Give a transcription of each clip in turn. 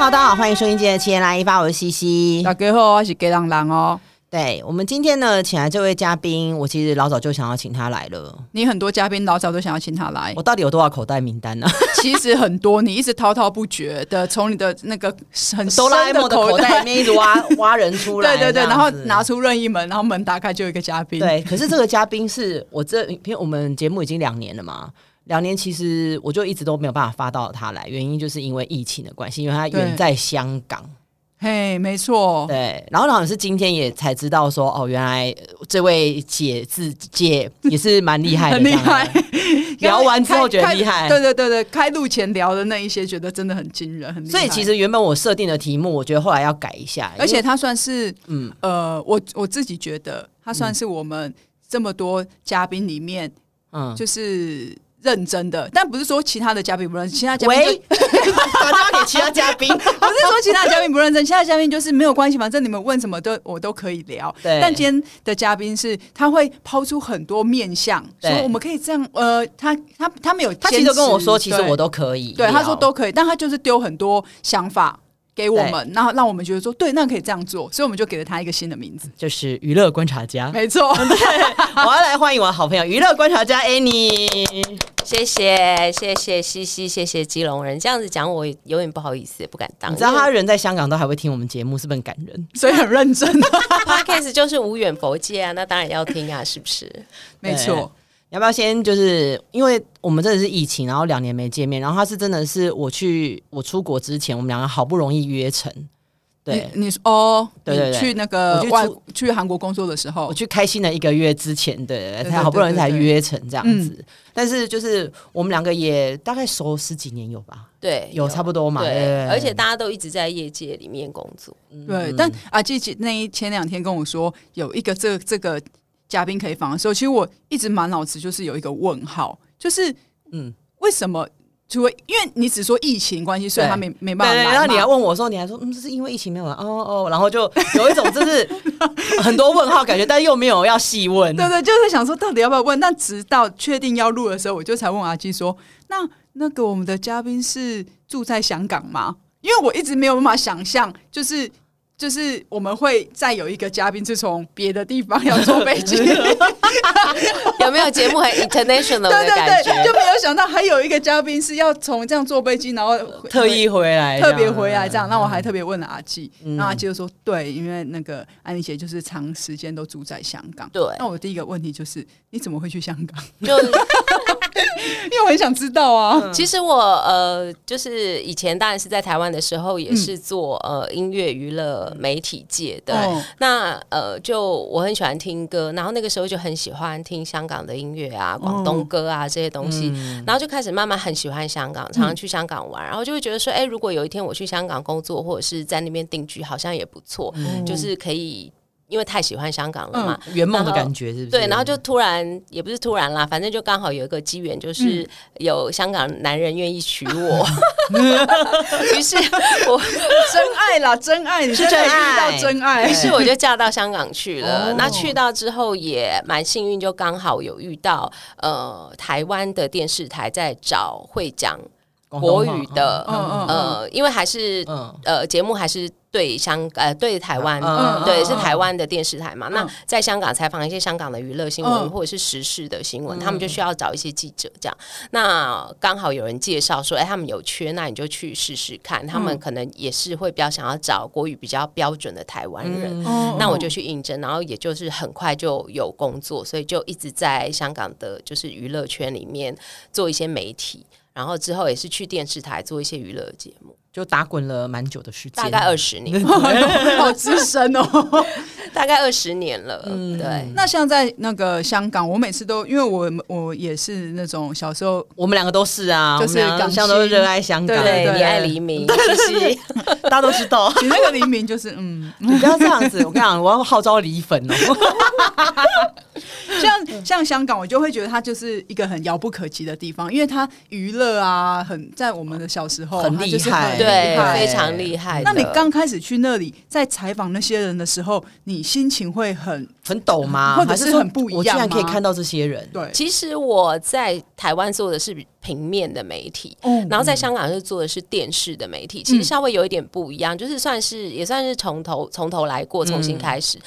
大家好，欢迎收听今天的七天来一发，我是西西。大家好，我是给郎郎哦。对，我们今天呢，请来这位嘉宾，我其实老早就想要请他来了。你很多嘉宾老早都想要请他来，我到底有多少口袋名单呢？其实很多，你一直滔滔不绝的从你的那个很哆啦 A 梦的口袋里面一直挖挖人出来，对对对，然后拿出任意门，然后门打开就有一个嘉宾。对，可是这个嘉宾是我这，因为我们节目已经两年了嘛，两年其实我就一直都没有办法发到他来，原因就是因为疫情的关系，因为他远在香港。嘿，没错，对，然后好像是今天也才知道说，哦，原来这位姐字姐也是蛮厉害的，很厉害。聊完之后觉得厉害，对对对对，开录前聊的那一些，觉得真的很惊人，很厉害。所以其实原本我设定的题目，我觉得后来要改一下，而且他算是，嗯呃，我我自己觉得他算是我们这么多嘉宾里面，嗯，就是。认真的，但不是说其他的嘉宾不认真，其他嘉宾喂，打电话给其他嘉宾，不是说其他嘉宾不认真，其他嘉宾就是没有关系，反正你们问什么都我都可以聊。对，但今天的嘉宾是他会抛出很多面向，说我们可以这样，呃，他他他没有，他其实跟我说，其实我都可以，对，他说都可以，但他就是丢很多想法。给我们，然后让我们觉得说，对，那可以这样做，所以我们就给了他一个新的名字，就是娱乐观察家。没错，对，我要来欢迎我的好朋友娱乐观察家 Annie。谢谢，谢谢西西，谢谢基隆人。这样子讲，我有点不好意思，不敢当。你知道他人在香港都还会听我们节目，是不是很感人？所以很认真。Podcast 就是无远佛界啊，那当然要听啊，是不是？没错。要不要先就是因为我们真的是疫情，然后两年没见面，然后他是真的是我去我出国之前，我们两个好不容易约成。对，你说哦，对对对，去那个外去韩国工作的时候，我去开心了一个月之前，对，才好不容易才约成这样子。但是就是我们两个也大概熟十几年有吧？对，有差不多嘛。对，而且大家都一直在业界里面工作。对，但啊，记记那一前两天跟我说有一个这这个。嘉宾可以访的时候，其实我一直满脑子就是有一个问号，就是嗯，为什么？除了因为你只说疫情关系，所以他没没办法来。然后你还问我说，你还说嗯，这是因为疫情没有来哦哦，然后就有一种就是 很多问号感觉，但又没有要细问。对对，就是想说到底要不要问？但直到确定要录的时候，我就才问阿基说：“那那个我们的嘉宾是住在香港吗？”因为我一直没有办法想象，就是。就是我们会再有一个嘉宾是从别的地方要坐飞机，有没有节目很 international 的感觉？对对对，就没有想到还有一个嘉宾是要从这样坐飞机，然后特意回来，特别回来这样。那我还特别问了阿纪，那阿纪就说对，因为那个安妮姐就是长时间都住在香港。对，那我第一个问题就是你怎么会去香港？就 因为我很想知道啊。其实我呃，就是以前当然是在台湾的时候，也是做呃音乐娱乐。媒体界的、哦、那呃，就我很喜欢听歌，然后那个时候就很喜欢听香港的音乐啊，广东歌啊这些东西，嗯、然后就开始慢慢很喜欢香港，常常去香港玩，嗯、然后就会觉得说，哎，如果有一天我去香港工作或者是在那边定居，好像也不错，嗯、就是可以。因为太喜欢香港了嘛，圆梦的感觉是不是？对，然后就突然也不是突然啦，反正就刚好有一个机缘，就是有香港男人愿意娶我，于是我真爱啦，真爱，你是真爱，遇到真爱，于是我就嫁到香港去了。那去到之后也蛮幸运，就刚好有遇到呃台湾的电视台在找会讲国语的，呃，因为还是呃节目还是。对香呃对台湾，嗯、对是台湾的电视台嘛？嗯、那在香港采访一些香港的娱乐新闻、嗯、或者是时事的新闻，嗯、他们就需要找一些记者这样。那刚好有人介绍说，哎，他们有缺，那你就去试试看。他们可能也是会比较想要找国语比较标准的台湾人。嗯、那我就去应征，然后也就是很快就有工作，所以就一直在香港的就是娱乐圈里面做一些媒体，然后之后也是去电视台做一些娱乐节目。就打滚了蛮久的时间，大概二十年，好资深哦，大概二十年了。嗯，对。那像在那个香港，我每次都因为我我也是那种小时候，我们两个都是啊，就是港像都热爱香港，对，你爱黎明，其实大家都知道。你那个黎明就是嗯，你不要这样子，我跟你讲，我要号召黎粉哦。像像香港，我就会觉得它就是一个很遥不可及的地方，因为它娱乐啊，很在我们的小时候很厉害，对，非常厉害。那你刚开始去那里，在采访那些人的时候，你心情会很很抖吗？或者是很不一样？我竟然可以看到这些人。对，其实我在台湾做的是平面的媒体，嗯，然后在香港是做的是电视的媒体，其实稍微有一点不一样，就是算是也算是从头从头来过，重新开始。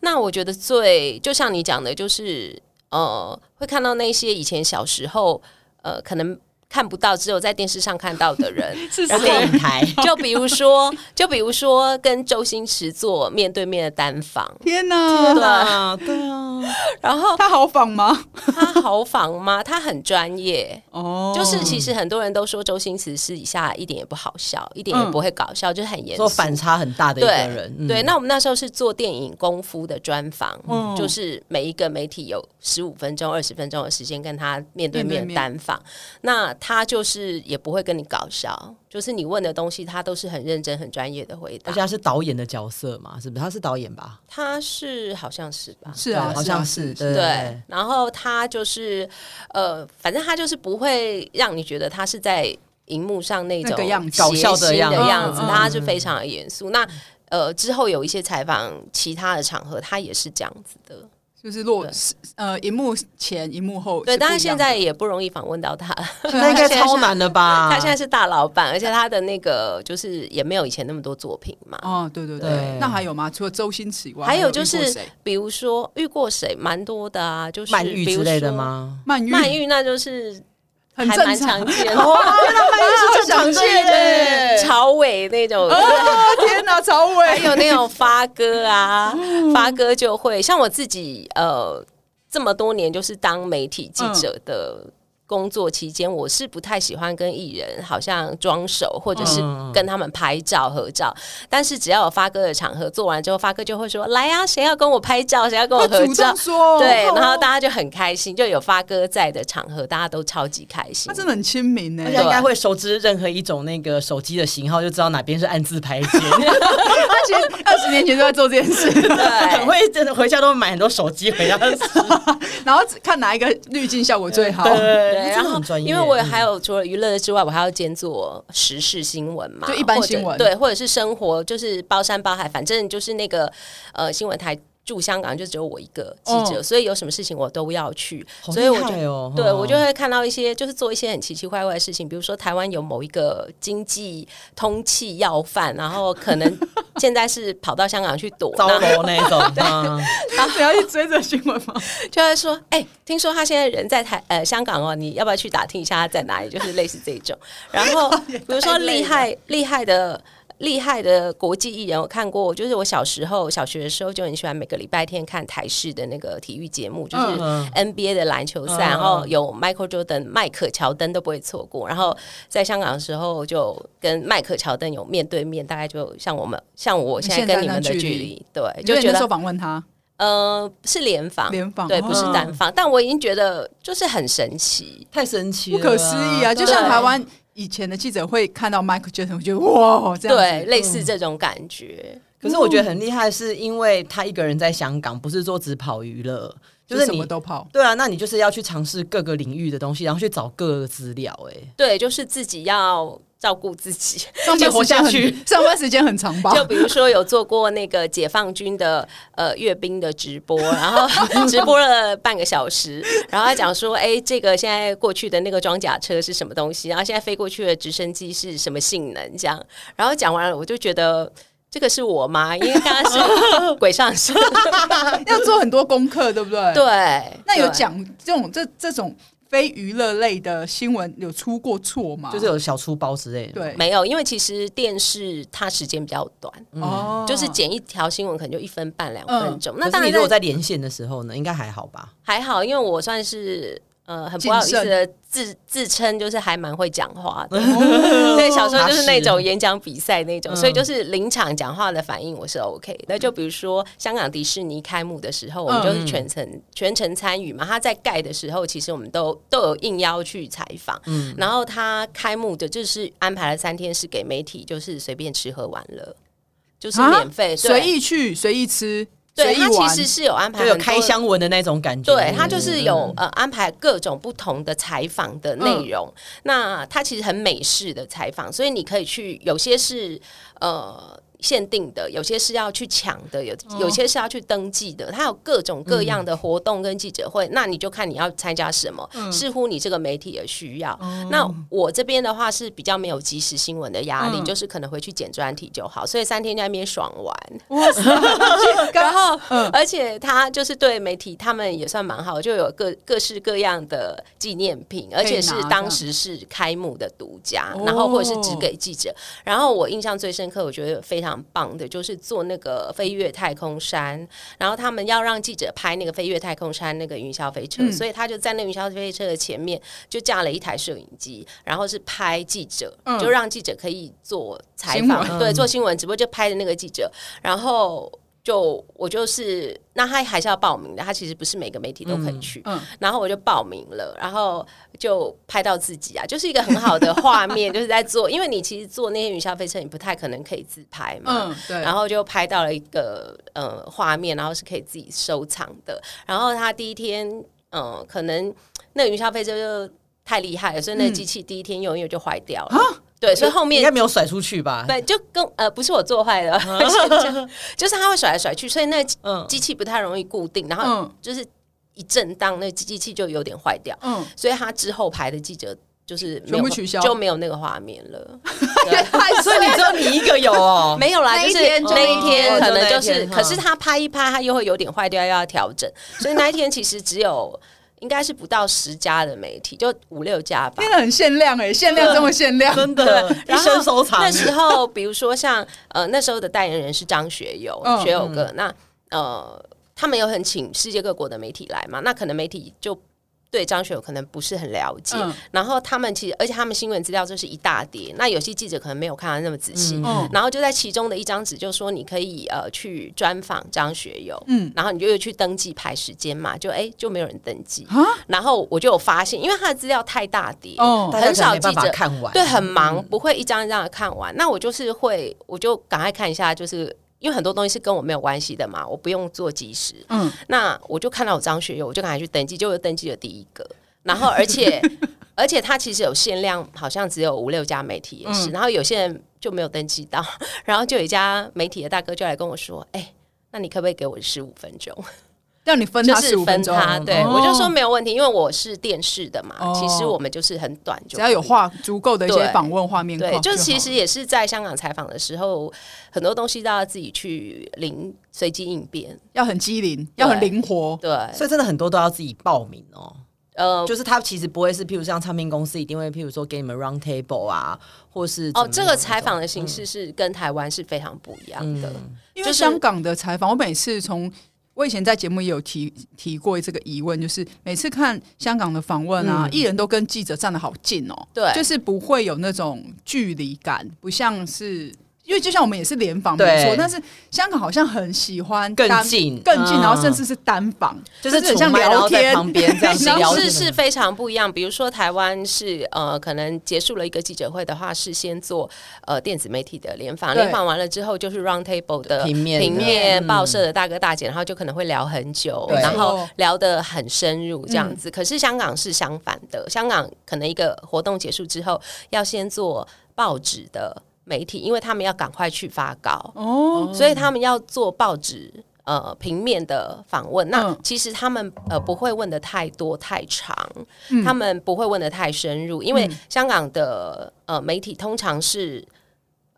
那我觉得最就像你讲的，就是呃，会看到那些以前小时候呃，可能。看不到，只有在电视上看到的人，是电影台。就比如说，就比如说跟周星驰做面对面的单访。天哪，对啊，对啊。然后他好访吗？他好访吗？他很专业哦。就是其实很多人都说周星驰私底下一点也不好笑，一点也不会搞笑，就是很严肃，说反差很大的一个人。对，那我们那时候是做电影功夫的专访，就是每一个媒体有十五分钟、二十分钟的时间跟他面对面单访。那他就是也不会跟你搞笑，就是你问的东西，他都是很认真、很专业的回答。而且他是导演的角色嘛，是不是？他是导演吧？他是好像是吧？是啊，好像是对。对，然后他就是呃，反正他就是不会让你觉得他是在荧幕上那种搞笑的样子，他是非常的严肃。那呃，之后有一些采访其他的场合，他也是这样子的。就是落呃，荧幕前、荧幕后，对，当然现在也不容易访问到他，那应该超难的吧？他现在是大老板，而且他的那个就是也没有以前那么多作品嘛。哦，对对对，那还有吗？除了周星驰以外，还有就是，比如说遇过谁，蛮多的啊，就是曼玉之类的吗？曼玉，曼玉那就是。很正常。见哦，原来曼玉是正常见的，曹 伟那种，天哪，曹伟，还有那种发哥啊，发哥就会像我自己，呃，这么多年就是当媒体记者的。工作期间，我是不太喜欢跟艺人好像装熟，或者是跟他们拍照合照。嗯、但是只要有发哥的场合做完之后，发哥就会说：“来呀、啊，谁要跟我拍照，谁要跟我合照。”对，然后大家就很开心，就有发哥在的场合，大家都超级开心。他真的很亲民呢，应该会熟知任何一种那个手机的型号，就知道哪边是暗自拍键。他其实二十年前就在做这件事，对，很会真的回家都买很多手机回家，然后看哪一个滤镜效果最好。对。对，然后因为我还有除了娱乐之外，我还要兼做时事新闻嘛，就一般新闻，对，或者是生活，就是包山包海，反正就是那个呃新闻台。驻香港就只有我一个记者，哦、所以有什么事情我都要去，哦、所以我就对我就会看到一些，就是做一些很奇奇怪怪的事情，比如说台湾有某一个经济通气要犯，然后可能现在是跑到香港去躲，糟楼那种，对，然后 要去追着新闻吗？就会说，哎、欸，听说他现在人在台呃香港哦，你要不要去打听一下他在哪里？就是类似这种，然后比如说厉害厉害的。厉害的国际艺人，我看过。就是我小时候小学的时候就很喜欢每个礼拜天看台式的那个体育节目，就是 NBA 的篮球赛，然后有 Michael Jordan、迈克乔登都不会错过。然后在香港的时候，就跟迈克乔登有面对面，大概就像我们像我现在跟你们的距离，对，就觉得访问他，呃，是联访，联访，对，不是单访。但我已经觉得就是很神奇，太神奇，不可思议啊！就像台湾。以前的记者会看到 Michael Jackson，我觉得哇，这样对，类似这种感觉。可是我觉得很厉害，是因为他一个人在香港，不是说只跑娱乐，就是什么都跑。对啊，那你就是要去尝试各个领域的东西，然后去找各个资料。哎，对，就是自己要。照顾自己，上班活下去，上班时间很长吧？就比如说有做过那个解放军的呃阅兵的直播，然后 直播了半个小时，然后他讲说，哎、欸，这个现在过去的那个装甲车是什么东西？然后现在飞过去的直升机是什么性能？这样，然后讲完了，我就觉得这个是我吗？因为刚刚是鬼上身，要做很多功课，对不对？对，那有讲这种这这种。非娱乐类的新闻有出过错吗？就是有小出包之类的。对，没有，因为其实电视它时间比较短，哦、嗯，就是剪一条新闻可能就一分半两分钟。嗯、那当然，如果在连线的时候呢，应该还好吧？还好，因为我算是呃，很不好意思的自自称就是还蛮会讲话的，对，小时候就是那种演讲比赛那种，所以就是临场讲话的反应我是 OK。那就比如说香港迪士尼开幕的时候，我们就是全程全程参与嘛。他在盖的时候，其实我们都都有应邀去采访。嗯，然后他开幕的就是安排了三天是给媒体，就是随便吃喝玩乐，就是免费随意去随意吃。对，他其实是有安排，有开箱文的那种感觉。对，他就是有呃安排各种不同的采访的内容。嗯、那他其实很美式的采访，所以你可以去，有些是呃。限定的，有些是要去抢的，有有些是要去登记的，它有各种各样的活动跟记者会，嗯、那你就看你要参加什么，嗯、视乎你这个媒体的需要。嗯、那我这边的话是比较没有即时新闻的压力，嗯、就是可能回去剪专题就好，所以三天在那边爽玩。然后，嗯、而且他就是对媒体他们也算蛮好，就有各各式各样的纪念品，而且是当时是开幕的独家，然后或者是只给记者。然后我印象最深刻，我觉得非常。很棒的，就是坐那个飞越太空山，然后他们要让记者拍那个飞越太空山那个云霄飞车，嗯、所以他就在那云霄飞车的前面就架了一台摄影机，然后是拍记者，嗯、就让记者可以做采访，对，做新闻直播就拍的那个记者，然后。就我就是，那他还是要报名的。他其实不是每个媒体都可以去。嗯，嗯，然后我就报名了，然后就拍到自己啊，就是一个很好的画面，就是在做。因为你其实做那些云霄飞车，你不太可能可以自拍嘛。嗯，对。然后就拍到了一个呃画面，然后是可以自己收藏的。然后他第一天，嗯、呃，可能那云霄飞车就太厉害了，所以那个机器第一天用一用就坏掉了。嗯对，所以后面应该没有甩出去吧？对，就跟呃，不是我做坏的，就，就是它会甩来甩去，所以那机器不太容易固定，然后就是一震荡，那机器就有点坏掉。嗯，所以他之后排的记者就是全部取消，就没有那个画面了。所以你只有你一个有哦？没有啦，就是那一天可能就是，可是他拍一拍，他又会有点坏掉，又要调整，所以那一天其实只有。应该是不到十家的媒体，就五六家吧。真的很限量哎、欸，限量这么限量，真的，一生收藏。那时候，比如说像呃，那时候的代言人是张学友，嗯、学友哥。那呃，他们有很请世界各国的媒体来嘛？那可能媒体就。对张学友可能不是很了解，嗯、然后他们其实，而且他们新闻资料就是一大叠，那有些记者可能没有看到那么仔细，嗯、然后就在其中的一张纸就说你可以呃去专访张学友，嗯，然后你就又去登记排时间嘛，就哎就没有人登记，啊、然后我就有发现，因为他的资料太大叠，哦、很少记者看完，对，很忙，嗯、不会一张一张的看完，那我就是会，我就赶快看一下，就是。因为很多东西是跟我没有关系的嘛，我不用做及时。嗯，那我就看到我张学友，我就赶快去登记，就登记了第一个。然后，而且，而且他其实有限量，好像只有五六家媒体也是。嗯、然后有些人就没有登记到，然后就有一家媒体的大哥就来跟我说：“哎、欸，那你可不可以给我十五分钟？” 让你分他十五分钟，对、哦、我就说没有问题，因为我是电视的嘛。哦、其实我们就是很短就，只要有画足够的一些访问画面，对，就其实也是在香港采访的时候，很多东西都要自己去灵随机应变，要很机灵，要很灵活，对，所以真的很多都要自己报名哦。呃，就是他其实不会是，譬如像唱片公司一定会，譬如说给你们 round table 啊，或是哦，这个采访的形式是跟台湾是非常不一样的，嗯、因为香港的采访，我每次从。我以前在节目也有提提过这个疑问，就是每次看香港的访问啊，艺、嗯、人都跟记者站得好近哦，对，就是不会有那种距离感，不像是。因为就像我们也是联访没错，但是香港好像很喜欢更近更近，然后甚至是单访，就是很像聊天旁边这样。形式是非常不一样。比如说台湾是呃，可能结束了一个记者会的话，是先做呃电子媒体的联访，联访完了之后就是 round table 的平面平面报社的大哥大姐，然后就可能会聊很久，然后聊得很深入这样子。可是香港是相反的，香港可能一个活动结束之后，要先做报纸的。媒体，因为他们要赶快去发稿，哦，所以他们要做报纸呃平面的访问。那其实他们呃不会问的太多太长，嗯、他们不会问的太深入，因为香港的呃媒体通常是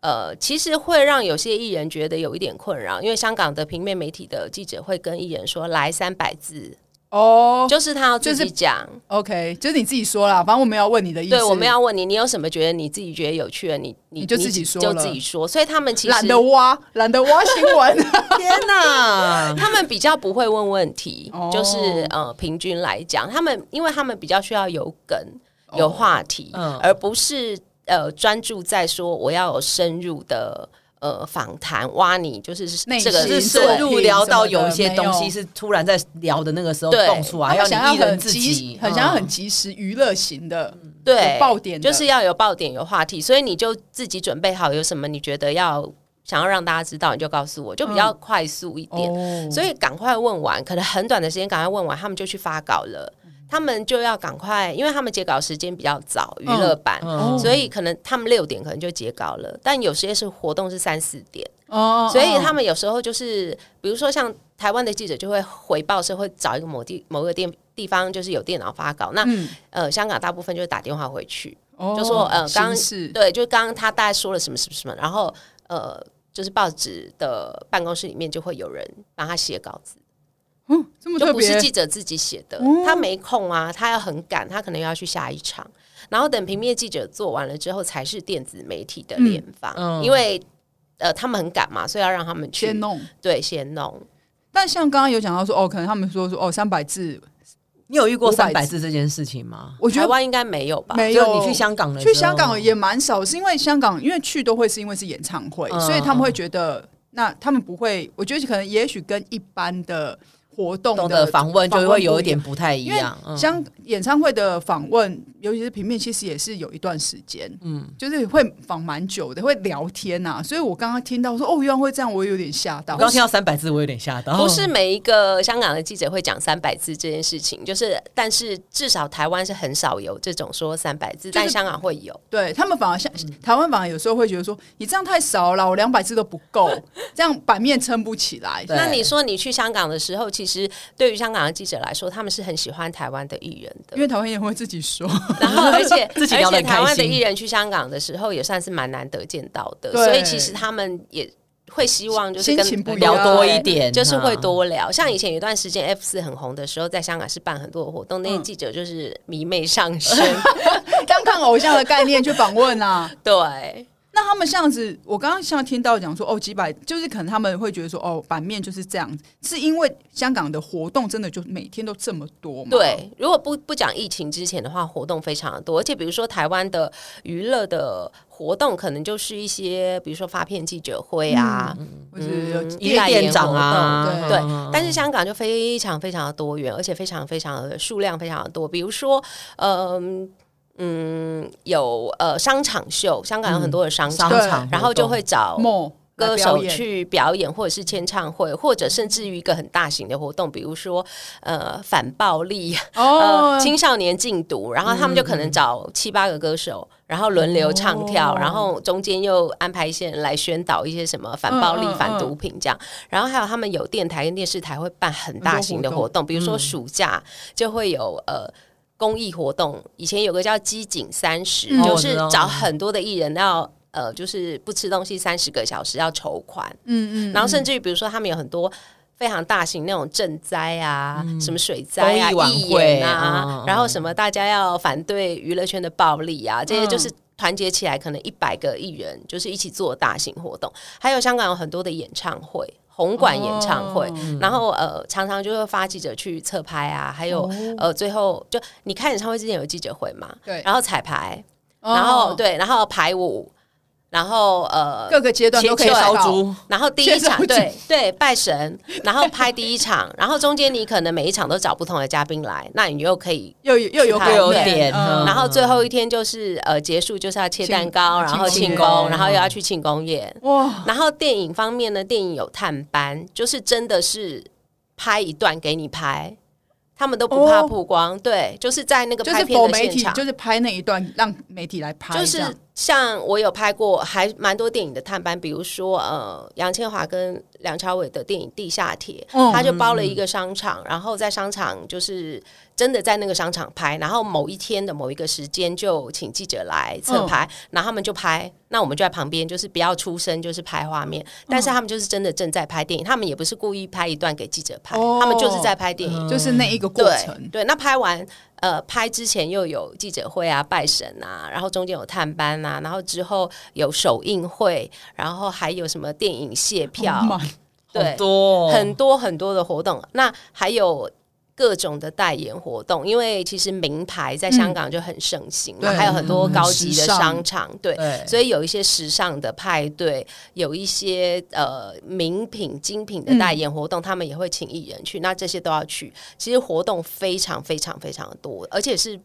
呃其实会让有些艺人觉得有一点困扰，因为香港的平面媒体的记者会跟艺人说，来三百字。哦，就是他要自己讲。OK，就是你自己说啦，反正我们要问你的意思。对，我们要问你，你有什么觉得你自己觉得有趣的？你你就自己说，就自己说。所以他们其实懒得挖，懒得挖新闻。天哪，他们比较不会问问题，就是呃，平均来讲，他们因为他们比较需要有梗、有话题，而不是呃专注在说我要有深入的。呃，访谈挖你就是这个是深入聊到有一些东西是突然在聊的那个时候蹦出来，要你一人自己很想要很及时娱乐型的，对，爆点就是要有爆点有话题，所以你就自己准备好有什么你觉得要想要让大家知道，你就告诉我，就比较快速一点，所以赶快问完，可能很短的时间赶快问完，他们就去发稿了。他们就要赶快，因为他们截稿时间比较早，娱乐版，嗯、所以可能他们六点可能就截稿了。但有些是活动是三四点，哦、所以他们有时候就是，比如说像台湾的记者就会回报是会找一个某地某个地地方，就是有电脑发稿。那、嗯、呃，香港大部分就是打电话回去，哦、就说呃，刚刚对，就刚刚他大概说了什么什么什么，然后呃，就是报纸的办公室里面就会有人帮他写稿子。嗯，这么特别，就不是记者自己写的，嗯、他没空啊，他要很赶，他可能要去下一场，然后等平面记者做完了之后，才是电子媒体的联访，嗯、因为呃他们很赶嘛，所以要让他们去先弄，对，先弄。但像刚刚有讲到说，哦，可能他们说说哦三百字，你有遇过三百字这件事情吗？我觉得台湾应该没有吧？没有，你去香港的去香港也蛮少，是因为香港因为去都会是因为是演唱会，嗯、所以他们会觉得那他们不会，我觉得可能也许跟一般的。活动的访问就会有一点不太一样，像演唱会的访问，尤其是平面，其实也是有一段时间，嗯，就是会访蛮久的，会聊天呐。所以我刚刚听到说哦，原来会这样，我有点吓到。我刚听到三百字，我有点吓到。不是每一个香港的记者会讲三百字这件事情，就是，但是至少台湾是很少有这种说三百字，但香港会有。对他们反而像台湾反而有时候会觉得说，你这样太少了，我两百字都不够，这样版面撑不起来。那你说你去香港的时候，其实。其实对于香港的记者来说，他们是很喜欢台湾的艺人的，因为台湾人会自己说，然后 而且自己而且台湾的艺人去香港的时候也算是蛮难得见到的，所以其实他们也会希望就是跟聊多一点，就是会多聊。像以前有一段时间 F 四很红的时候，在香港是办很多的活动，那些记者就是迷妹上身，当看偶像的概念去访问啊，对。那他们这样子，我刚刚像听到讲说，哦，几百，就是可能他们会觉得说，哦，版面就是这样子，是因为香港的活动真的就每天都这么多吗？对，如果不不讲疫情之前的话，活动非常的多，而且比如说台湾的娱乐的活动，可能就是一些，比如说发片记者会啊，或者有代言长啊，对，对。但是香港就非常非常的多元，而且非常非常的数量非常的多，比如说，嗯、呃。嗯，有呃商场秀，香港有很多的商场，嗯、然后就会找歌手去表演，或者是签唱会，或者甚至于一个很大型的活动，比如说呃反暴力，哦、呃青少年禁毒，然后他们就可能找七八个歌手，然后轮流唱跳，哦、然后中间又安排一些人来宣导一些什么反暴力、嗯、反毒品这样，然后还有他们有电台跟电视台会办很大型的活动，嗯、比如说暑假就会有呃。公益活动以前有个叫“机警三十”，嗯，就是找很多的艺人要呃，就是不吃东西三十个小时要筹款，嗯嗯，然后甚至于比如说他们有很多非常大型那种赈灾啊，嗯、什么水灾啊、义演啊，然后什么大家要反对娱乐圈的暴力啊，这些就是团结起来，可能一百个艺人就是一起做大型活动，还有香港有很多的演唱会。红馆演唱会，哦、然后呃，常常就会发记者去侧拍啊，还有、哦、呃，最后就你开演唱会之前有记者会嘛？对，然后彩排，哦、然后对，然后排舞。然后呃，各个阶段都可以烧猪。然后第一场 对对拜神，然后拍第一场，然后中间你可能每一场都找不同的嘉宾来，那你又可以又又有有点。然后最后一天就是呃结束就是要切蛋糕，然后庆功，然后又要去庆功宴。哇！然后电影方面呢，电影有探班，就是真的是拍一段给你拍，他们都不怕曝光。对，就是在那个拍片的现场，就是拍那一段让媒体来拍，就是。像我有拍过还蛮多电影的探班，比如说呃，杨千嬅跟梁朝伟的电影《地下铁》，嗯，他就包了一个商场，然后在商场就是真的在那个商场拍，然后某一天的某一个时间就请记者来侧拍，嗯，然后他们就拍，那我们就在旁边，就是不要出声，就是拍画面，但是他们就是真的正在拍电影，他们也不是故意拍一段给记者拍，哦，他们就是在拍电影，就是那一个过程。对，对，那拍完。呃，拍之前又有记者会啊，拜神啊，然后中间有探班啊，然后之后有首映会，然后还有什么电影谢票，对，很多很多很多的活动，那还有。各种的代言活动，因为其实名牌在香港就很盛行嘛，嗯、还有很多高级的商场，对，对，所以有一些时尚的派对，有一些呃名品精品的代言活动，嗯、他们也会请艺人去，那这些都要去。其实活动非常非常非常的多，而且是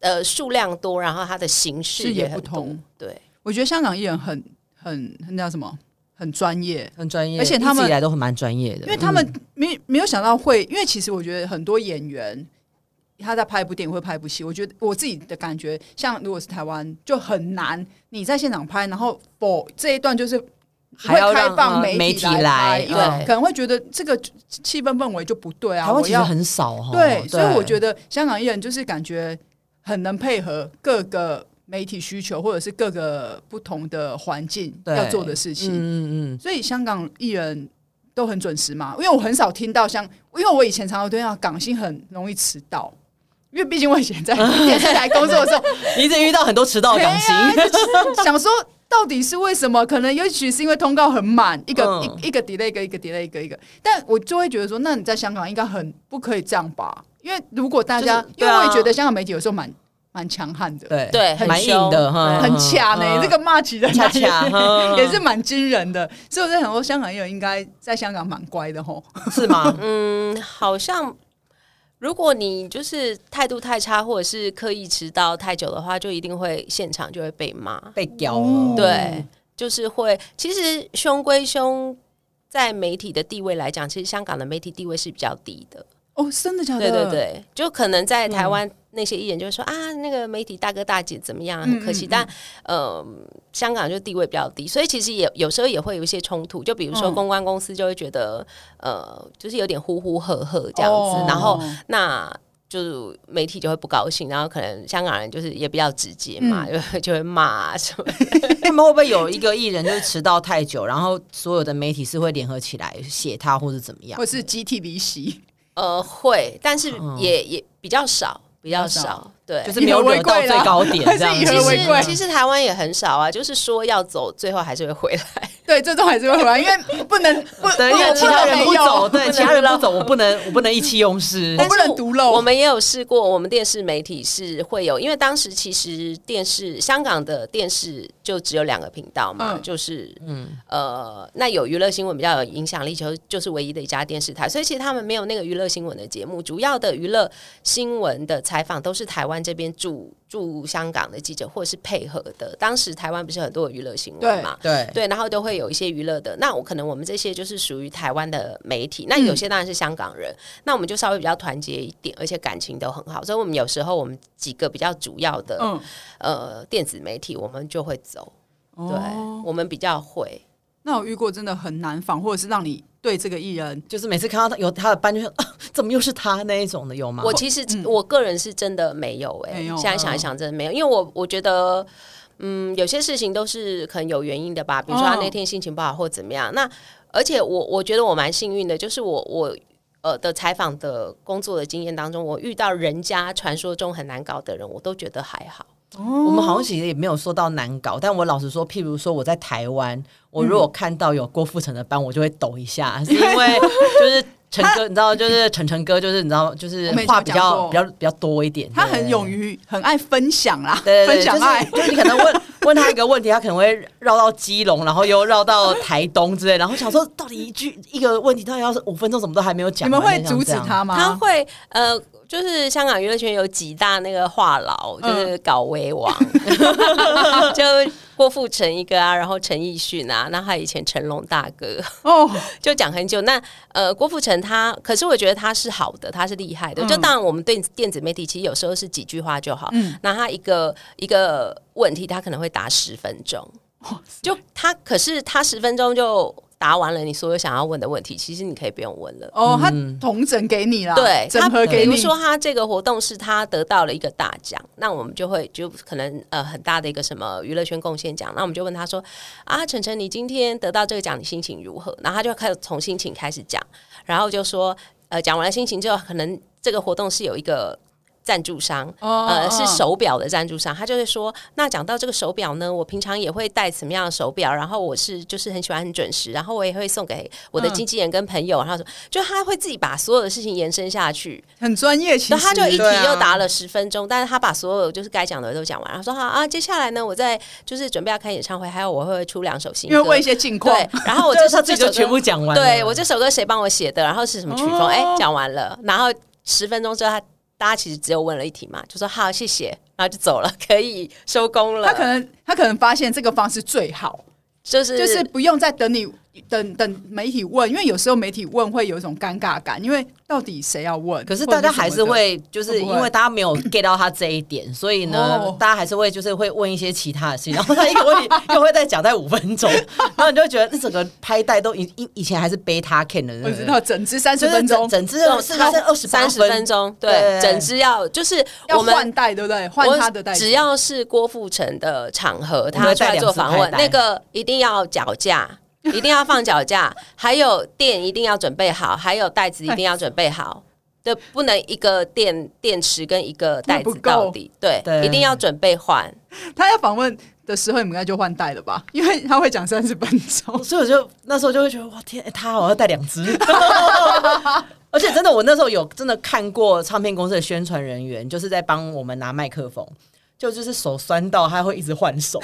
呃数量多，然后它的形式也很多。对，我觉得香港艺人很很那叫什么？很专业，很专业，而且他们一直以来都蛮专业的，因为他们没没有想到会，因为其实我觉得很多演员他在拍一部电影会拍一部戏，我觉得我自己的感觉，像如果是台湾就很难，你在现场拍，然后否这一段就是还要开放媒体来，因为可能会觉得这个气氛氛围就不对啊。台湾其实很少哈，对，所以我觉得香港艺人就是感觉很能配合各个。媒体需求，或者是各个不同的环境要做的事情，嗯嗯，所以香港艺人都很准时嘛。因为我很少听到像，因为我以前常常听到港星很容易迟到，因为毕竟我以前在 电视台工作的时候，你一直遇到很多迟到的港星，想说到底是为什么？可能也许是因为通告很满，一个、嗯、一一个 delay 一个一个 delay 一个一个，但我就会觉得说，那你在香港应该很不可以这样吧？因为如果大家，就是啊、因为我也觉得香港媒体有时候蛮。蛮强悍的，对对，蛮硬的哈，很强呢。这个骂起人来 也是蛮惊人的。所以我在想说，香港艺人应该在香港蛮乖的吼，是吗？嗯，好像如果你就是态度太差，或者是刻意迟到太久的话，就一定会现场就会被骂、被屌了。对，就是会。其实凶归凶，在媒体的地位来讲，其实香港的媒体地位是比较低的。哦，真的假的？对对对，就可能在台湾。那些艺人就会说啊，那个媒体大哥大姐怎么样？很可惜，嗯嗯嗯、但呃，香港就地位比较低，所以其实也有时候也会有一些冲突。就比如说公关公司就会觉得，嗯、呃，就是有点呼呼喝喝这样子，哦、然后那就是媒体就会不高兴，然后可能香港人就是也比较直接嘛，就、嗯、就会骂什么。他们会不会有一个艺人就是迟到太久，然后所有的媒体是会联合起来写他，或者怎么样，或是集体离席？呃，会，但是也、嗯、也比较少。比较少，对，就是没有惹到最高点这样。其实其实台湾也很少啊，就是说要走，最后还是会回来。对，最终还是会回来，因为不能不，对，因为其他人不走，对，其他人不走，我不能，我不能意气用事，我不能独漏。我们也有试过，我们电视媒体是会有，因为当时其实电视香港的电视就只有两个频道嘛，就是嗯呃，那有娱乐新闻比较有影响力，就就是唯一的一家电视台，所以其实他们没有那个娱乐新闻的节目，主要的娱乐新闻的采访都是台湾这边驻驻香港的记者或者是配合的。当时台湾不是很多娱乐新闻嘛，对对，然后都会。有一些娱乐的，那我可能我们这些就是属于台湾的媒体，那有些当然是香港人，嗯、那我们就稍微比较团结一点，而且感情都很好，所以我们有时候我们几个比较主要的、嗯、呃电子媒体，我们就会走，哦、对，我们比较会。那我遇过真的很难访，或者是让你对这个艺人，就是每次看到他有他的班，就说、啊、怎么又是他那一种的有吗？我其实、嗯、我个人是真的没有哎、欸，现在想一想真的没有，因为我我觉得。嗯，有些事情都是可能有原因的吧，比如说他那天心情不好或怎么样。Oh. 那而且我我觉得我蛮幸运的，就是我我呃的采访的工作的经验当中，我遇到人家传说中很难搞的人，我都觉得还好。Oh. 我们好像其实也没有说到难搞，但我老实说，譬如说我在台湾，我如果看到有郭富城的班，我就会抖一下，是因为就是。陈哥，你知道，就是陈陈哥，就是你知道，就是 话比较比较比较多一点。他很勇于，很爱分享啦，对分享爱。就是，就是你可能问问他一个问题，他可能会绕到基隆，然后又绕到台东之类，然后想说到底一句一个问题，到底要是五分钟，什么都还没有讲。你们会阻止他吗？他会呃。就是香港娱乐圈有几大那个话痨，就是搞威王，就郭富城一个啊，然后陈奕迅啊，那他以前成龙大哥哦，就讲很久。那呃，郭富城他，可是我觉得他是好的，他是厉害的。就当然，我们对电子媒体其实有时候是几句话就好。嗯，那他一个一个问题，他可能会答十分钟。就他，可是他十分钟就。答完了你所有想要问的问题，其实你可以不用问了。哦，他同整给你了，对，整合给你。比如说他这个活动是他得到了一个大奖，那我们就会就可能呃很大的一个什么娱乐圈贡献奖，那我们就问他说啊，晨晨，你今天得到这个奖，你心情如何？然后他就开始从心情开始讲，然后就说呃讲完了心情之后，可能这个活动是有一个。赞助商，呃，是手表的赞助商，他就会说，那讲到这个手表呢，我平常也会戴什么样的手表，然后我是就是很喜欢很准时，然后我也会送给我的经纪人跟朋友，然后说，就他会自己把所有的事情延伸下去，很专业。其实。他就一题又答了十分钟，但是他把所有就是该讲的都讲完，然后说好啊，接下来呢，我在就是准备要开演唱会，还有我会出两首新歌，因为问一些近况，对，然后我 这首这首全部讲完，对我这首歌谁帮我写的，然后是什么曲风，哎，讲完了，然后十分钟之后他。大家其实只有问了一题嘛，就说好，谢谢，然后就走了，可以收工了。他可能他可能发现这个方式最好，就是就是不用再等你。等等媒体问，因为有时候媒体问会有一种尴尬感，因为到底谁要问？可是大家还是会，就是因为大家没有 get 到他这一点，所以呢，大家还是会就是会问一些其他的事情，然后他一个问题又会再讲在五分钟，然后你就会觉得那整个拍带都以以以前还是 beta can 的，我知道整支三十分钟，整支是它是二十三十分钟，对，整支要就是要换带，对不对？换他的带，只要是郭富城的场合，他出来做访问，那个一定要脚架。一定要放脚架，还有电一定要准备好，还有袋子一定要准备好，对，不能一个电电池跟一个袋子到底，对，对，一定要准备换。他要访问的时候，你们应该就换袋了吧？因为他会讲三十分钟，所以我就那时候就会觉得哇天，欸、他好像带两只，而且真的，我那时候有真的看过唱片公司的宣传人员，就是在帮我们拿麦克风。就就是手酸到他会一直换手，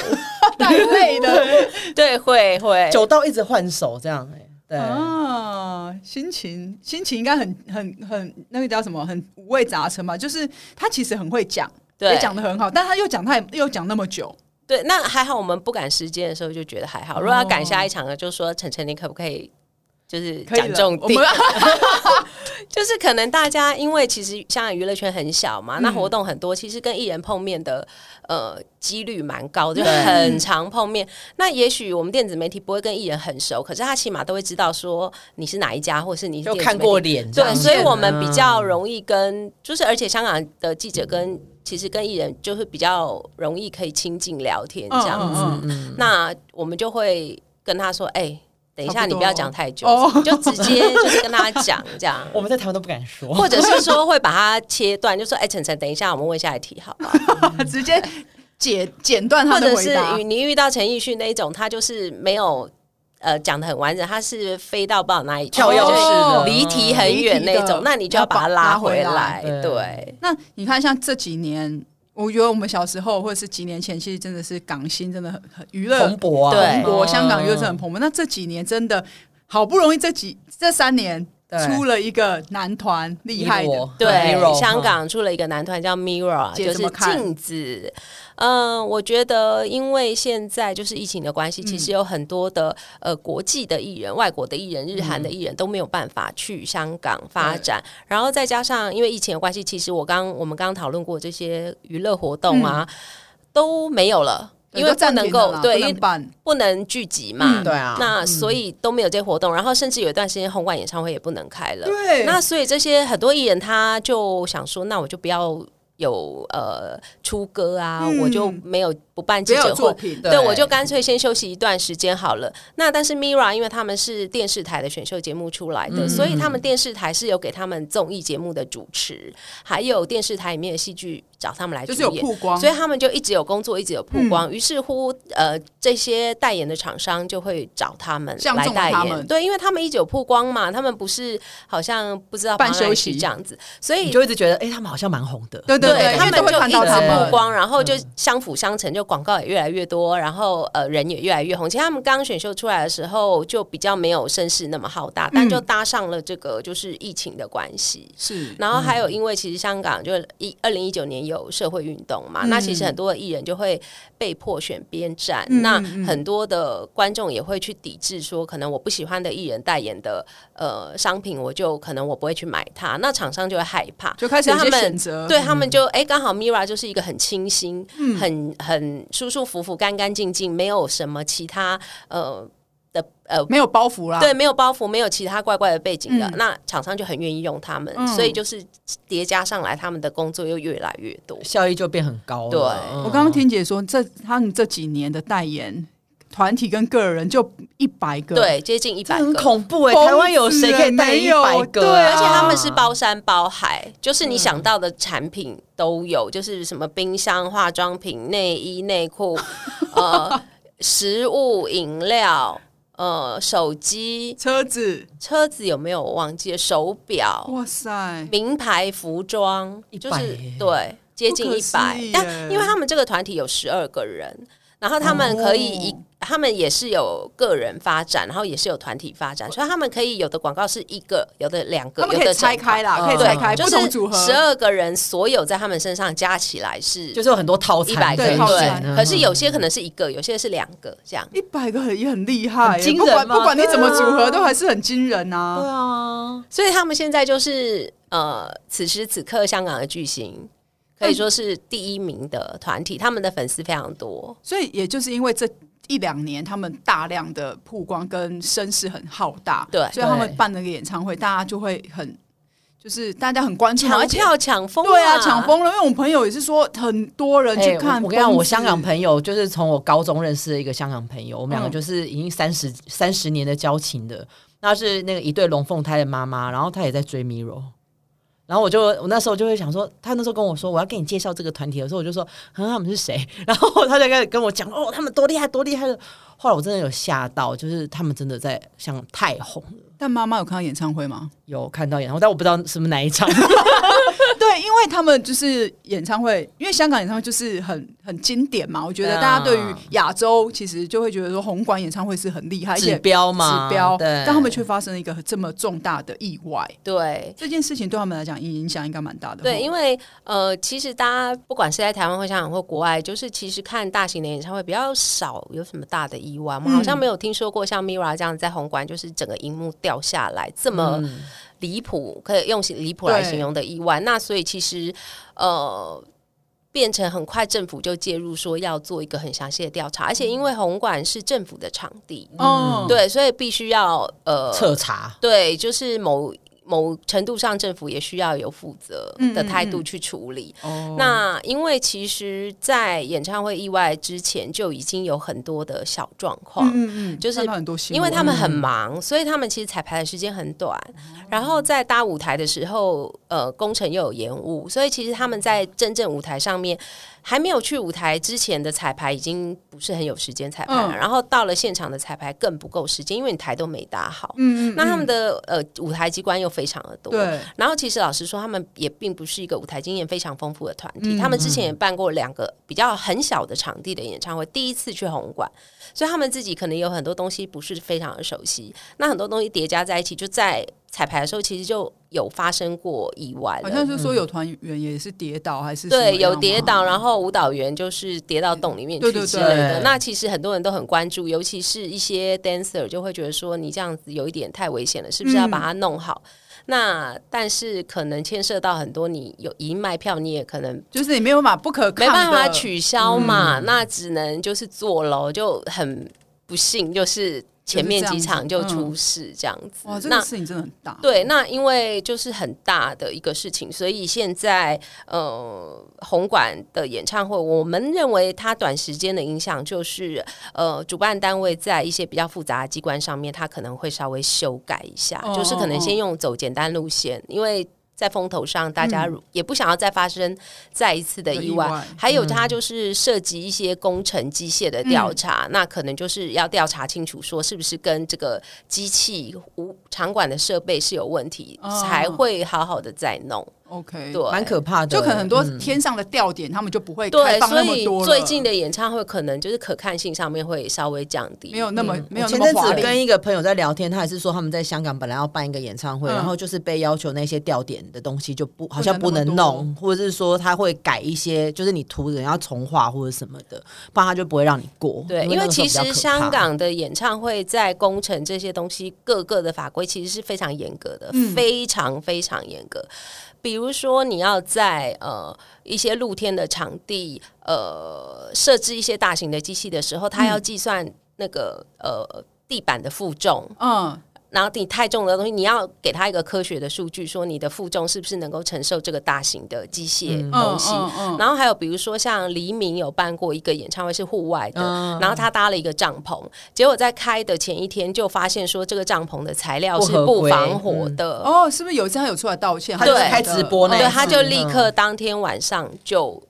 太累了。对，会会久到一直换手这样哎，对啊，心情心情应该很很很那个叫什么，很五味杂陈嘛。就是他其实很会讲，对，也讲的很好，但他又讲太又讲那么久，对，那还好，我们不赶时间的时候就觉得还好。如果要赶下一场了，就说晨晨，你可不可以？就是讲重点，就是可能大家因为其实香港娱乐圈很小嘛，嗯、那活动很多，其实跟艺人碰面的呃几率蛮高，就很常碰面。那也许我们电子媒体不会跟艺人很熟，可是他起码都会知道说你是哪一家，或是你就看过脸，对，所以我们比较容易跟，就是而且香港的记者跟其实跟艺人就是比较容易可以亲近聊天这样子，嗯嗯嗯、那我们就会跟他说，哎、欸。等一下，你不要讲太久，就直接 就是跟他讲这样。我们在台湾都不敢说，或者是说会把它切断，就说：“哎，晨晨，等一下，我们问下一题，好不好？” 直接剪剪断他的回答。或者是你遇到陈奕迅那一种，他就是没有呃讲的很完整，他是飞到不知道哪里跳跃式的，离题很远那种，那你就要把他拉回来。对，那你看像这几年。我觉得我们小时候或者是几年前，其实真的是港星真的很很娱乐蓬勃啊，蓬勃，香港娱乐是很蓬勃。那这几年真的好不容易，这几这三年出了一个男团厉害的，对，香港出了一个男团叫 Mirror，就是镜子。嗯，我觉得因为现在就是疫情的关系，其实有很多的呃国际的艺人、外国的艺人、日韩的艺人都没有办法去香港发展，然后再加上因为疫情的关系，其实我刚我们刚刚讨论过这些娱乐活动啊都没有了，因为不能够对，因为不能聚集嘛，对啊，那所以都没有这些活动，然后甚至有一段时间红馆演唱会也不能开了，对，那所以这些很多艺人他就想说，那我就不要。有呃出歌啊，嗯、我就没有不办记者会，对，对，我就干脆先休息一段时间好了。那但是 Mira 因为他们是电视台的选秀节目出来的，嗯、所以他们电视台是有给他们综艺节目的主持，还有电视台里面的戏剧找他们来就是有曝光，所以他们就一直有工作，一直有曝光。于、嗯、是乎，呃，这些代言的厂商就会找他们来代言。对，因为他们一直有曝光嘛，他们不是好像不知道半休息这样子，所以你就一直觉得，哎、欸，他们好像蛮红的。对对对，对他们就一直曝光，然后就相辅相成，就广告也越来越多，然后呃，人也越来越红。其实他们刚选秀出来的时候，就比较没有声势那么浩大，但就搭上了这个就是疫情的关系。是，然后还有因为其实香港就一二零一九年有社会运动嘛，嗯、那其实很多的艺人就会被迫选边站，嗯、那很多的观众也会去抵制，说可能我不喜欢的艺人代言的呃商品，我就可能我不会去买它，那厂商就会害怕，就开始他们选择，对他们就哎刚、嗯、好 Mira 就是一个很清新、嗯、很很舒舒服服、干干净净，没有什么其他呃。的呃没有包袱啦，对，没有包袱，没有其他怪怪的背景的，嗯、那厂商就很愿意用他们，嗯、所以就是叠加上来，他们的工作又越来越多，效益就变很高了。对，嗯、我刚刚听姐说，这他们这几年的代言团体跟个人就一百个，对，接近一百个，很恐怖哎、欸！台湾有谁可以代言一百个？对，而且他们是包山包海，就是你想到的产品都有，就是什么冰箱、化妆品、内衣、内裤，呃，食物、饮料。呃，手机、车子、车子有没有？我忘记手表。哇塞，名牌服装，就是对，接近一百。但因为他们这个团体有十二个人，然后他们可以一。哦。他们也是有个人发展，然后也是有团体发展，所以他们可以有的广告是一个，有的两个，有的拆开啦，可以拆开，就是组合。十二个人所有在他们身上加起来是，就是有很多套餐，对，可是有些可能是一个，有些是两个，这样。一百个也很厉害，不管不管你怎么组合，都还是很惊人呐。对啊，所以他们现在就是呃，此时此刻香港的巨星可以说是第一名的团体，他们的粉丝非常多，所以也就是因为这。一两年，他们大量的曝光跟声势很浩大，对，所以他们办了个演唱会，大家就会很，就是大家很关注，抢票抢疯，对啊，抢疯了。因为我朋友也是说，很多人去看。我跟你讲，我香港朋友就是从我高中认识的一个香港朋友，我们两个就是已经三十三十年的交情的，那是那个一对龙凤胎的妈妈，然后她也在追 Miro。然后我就我那时候就会想说，他那时候跟我说我要给你介绍这个团体的时候，我就说，嗯，他们是谁？然后他就开始跟我讲，哦，他们多厉害，多厉害的。后来我真的有吓到，就是他们真的在像太红了。但妈妈有看到演唱会吗？有看到演唱会，但我不知道是不是哪一场。对，因为他们就是演唱会，因为香港演唱会就是很很经典嘛。我觉得大家对于亚洲其实就会觉得说红馆演唱会是很厉害，指标嘛，指标。对，但他们却发生了一个这么重大的意外。对，这件事情对他们来讲影响应该蛮大的。对，因为呃，其实大家不管是在台湾或香港或国外，就是其实看大型的演唱会比较少有什么大的意外。我们好像没有听说过像 Mira 这样在红馆就是整个荧幕掉下来这么。离谱，可以用离谱来形容的意外。那所以其实，呃，变成很快政府就介入，说要做一个很详细的调查。而且因为红馆是政府的场地，嗯，对，所以必须要呃彻查。对，就是某。某程度上，政府也需要有负责的态度去处理。嗯嗯嗯，那因为其实，在演唱会意外之前，就已经有很多的小状况。嗯嗯，就是因为他们很忙，所以他们其实彩排的时间很短。然后在搭舞台的时候，呃，工程又有延误，所以其实他们在真正舞台上面。还没有去舞台之前的彩排已经不是很有时间彩排了，嗯、然后到了现场的彩排更不够时间，因为你台都没搭好。嗯，嗯，嗯，那他们的呃舞台机关又非常的多。对。然后其实老实说，他们也并不是一个舞台经验非常丰富的团体。他们之前也办过两个比较很小的场地的演唱会，第一次去红馆，所以他们自己可能有很多东西不是非常的熟悉。那很多东西叠加在一起，就在。彩排的时候，其实就有发生过意外，好像是说有团员也是跌倒，还是对有跌倒，然后舞蹈员就是跌到洞里面去之类的。那其实很多人都很关注，尤其是一些 dancer 就会觉得说，你这样子有一点太危险了，是不是要把它弄好？嗯、那但是可能牵涉到很多，你有已经卖票，你也可能就是你没有办法不可没办法取消嘛，嗯、那只能就是坐楼，就很不幸就是。前面几场就出事这样子，嗯、哇，这个事情真的很大。对，那因为就是很大的一个事情，所以现在呃，红馆的演唱会，我们认为它短时间的影响就是呃，主办单位在一些比较复杂的机关上面，它可能会稍微修改一下，哦、就是可能先用走简单路线，因为。在风头上，大家也不想要再发生再一次的意外。还有，它就是涉及一些工程机械的调查，嗯、那可能就是要调查清楚，说是不是跟这个机器、无场馆的设备是有问题，哦、才会好好的再弄。OK，对，蛮可怕的，就可能很多天上的吊点，嗯、他们就不会开放那么多。所以最近的演唱会可能就是可看性上面会稍微降低，没有那么、嗯、没有那么。前阵子跟一个朋友在聊天，他也是说他们在香港本来要办一个演唱会，嗯、然后就是被要求那些吊点的东西就不好像不能弄，或者是说他会改一些，就是你图人要重画或者什么的，不然他就不会让你过。对，因为，因为其实香港的演唱会在工程这些东西各个的法规其实是非常严格的，嗯、非常非常严格。比如说，你要在呃一些露天的场地呃设置一些大型的机器的时候，它要计算那个呃地板的负重。嗯。然后你太重的东西，你要给他一个科学的数据，说你的负重是不是能够承受这个大型的机械东西。嗯嗯嗯、然后还有比如说像黎明有办过一个演唱会是户外的，嗯、然后他搭了一个帐篷，结果在开的前一天就发现说这个帐篷的材料是不防火的。嗯、哦，是不是有一次他有出来道歉？他就开直播那，对，他就立刻当天晚上就。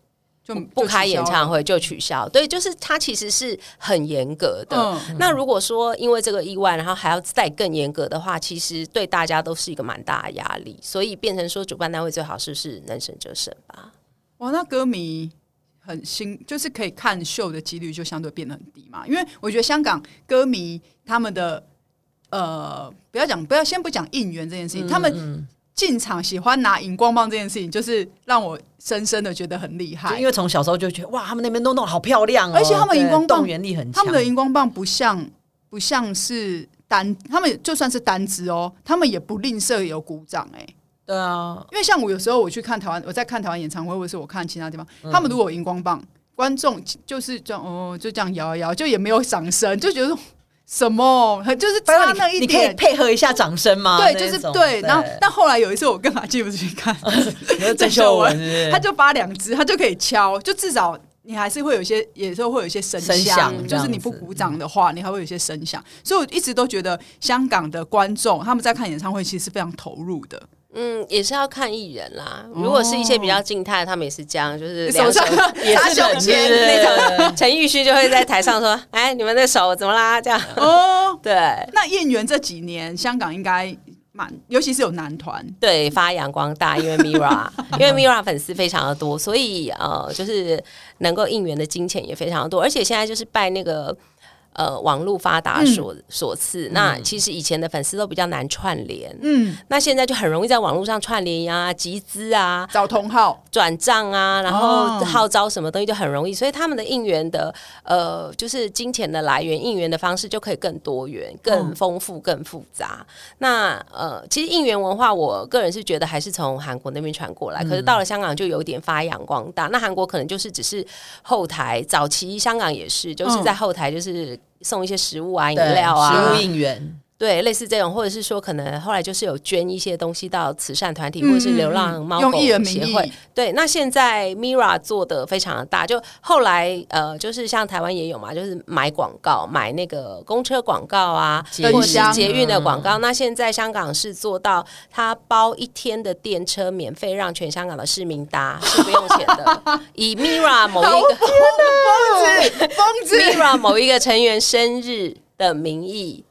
就不开演唱会就取消，对，就是他其实是很严格的。嗯、那如果说因为这个意外，然后还要再更严格的话，其实对大家都是一个蛮大的压力。所以变成说，主办单位最好是不是能省则省吧？哇，那歌迷很新，就是可以看秀的几率就相对变得很低嘛。因为我觉得香港歌迷他们的呃，不要讲，不要先不讲应援这件事情，嗯、他们。进场喜欢拿荧光棒这件事情，就是让我深深的觉得很厉害。因为从小时候就觉得哇，他们那边都弄得好漂亮哦，而且他们荧光棒动员力很强。他们的荧光棒不像不像是单，他们就算是单支哦，他们也不吝啬有鼓掌哎。对啊，因为像我有时候我去看台湾，我在看台湾演唱会，或者是我看其他地方，嗯、他们如果有荧光棒，观众就是这样哦，就这样摇一摇，就也没有掌声，就觉得。什么？就是差那一点，你可以配合一下掌声吗？对，就是对。然后，但后来有一次，我跟阿基不是去看 郑秀文，他就发两只，他就可以敲，就至少你还是会有一些，有时候会有一些声响。就是你不鼓掌的话，你还会有一些声响。所以我一直都觉得，香港的观众他们在看演唱会，其实是非常投入的。嗯，也是要看艺人啦。如果是一些比较静态，他们也是这样，就是两手也是手牵那种。陈奕迅就会在台上说：“ 哎，你们的手怎么啦？”这样哦，对。那应援这几年，香港应该蛮，尤其是有男团，对，发扬光大。因为 Mirror，因为 Mirror 粉丝非常的多，所以呃，就是能够应援的金钱也非常的多。而且现在就是拜那个。呃，网络发达所所赐，嗯、那其实以前的粉丝都比较难串联，嗯，那现在就很容易在网络上串联呀、集资啊、找同号、转账啊，然后号召什么东西就很容易，哦、所以他们的应援的呃，就是金钱的来源、应援的方式就可以更多元、更丰富、更复杂。哦、那呃，其实应援文化，我个人是觉得还是从韩国那边传过来，嗯、可是到了香港就有点发扬光大。那韩国可能就是只是后台，早期香港也是，就是在后台就是。送一些食物啊、饮料啊，食物应援，对，类似这种，或者是说，可能后来就是有捐一些东西到慈善团体，嗯、或者是流浪猫狗协会。对，那现在 Mira 做的非常的大，就后来呃，就是像台湾也有嘛，就是买广告，买那个公车广告啊，或者是捷运的广告。嗯、那现在香港是做到，他包一天的电车免费让全香港的市民搭，是不用钱的。以 Mira 某一个 疯子疯子 Mira 某一个成员生日的名义，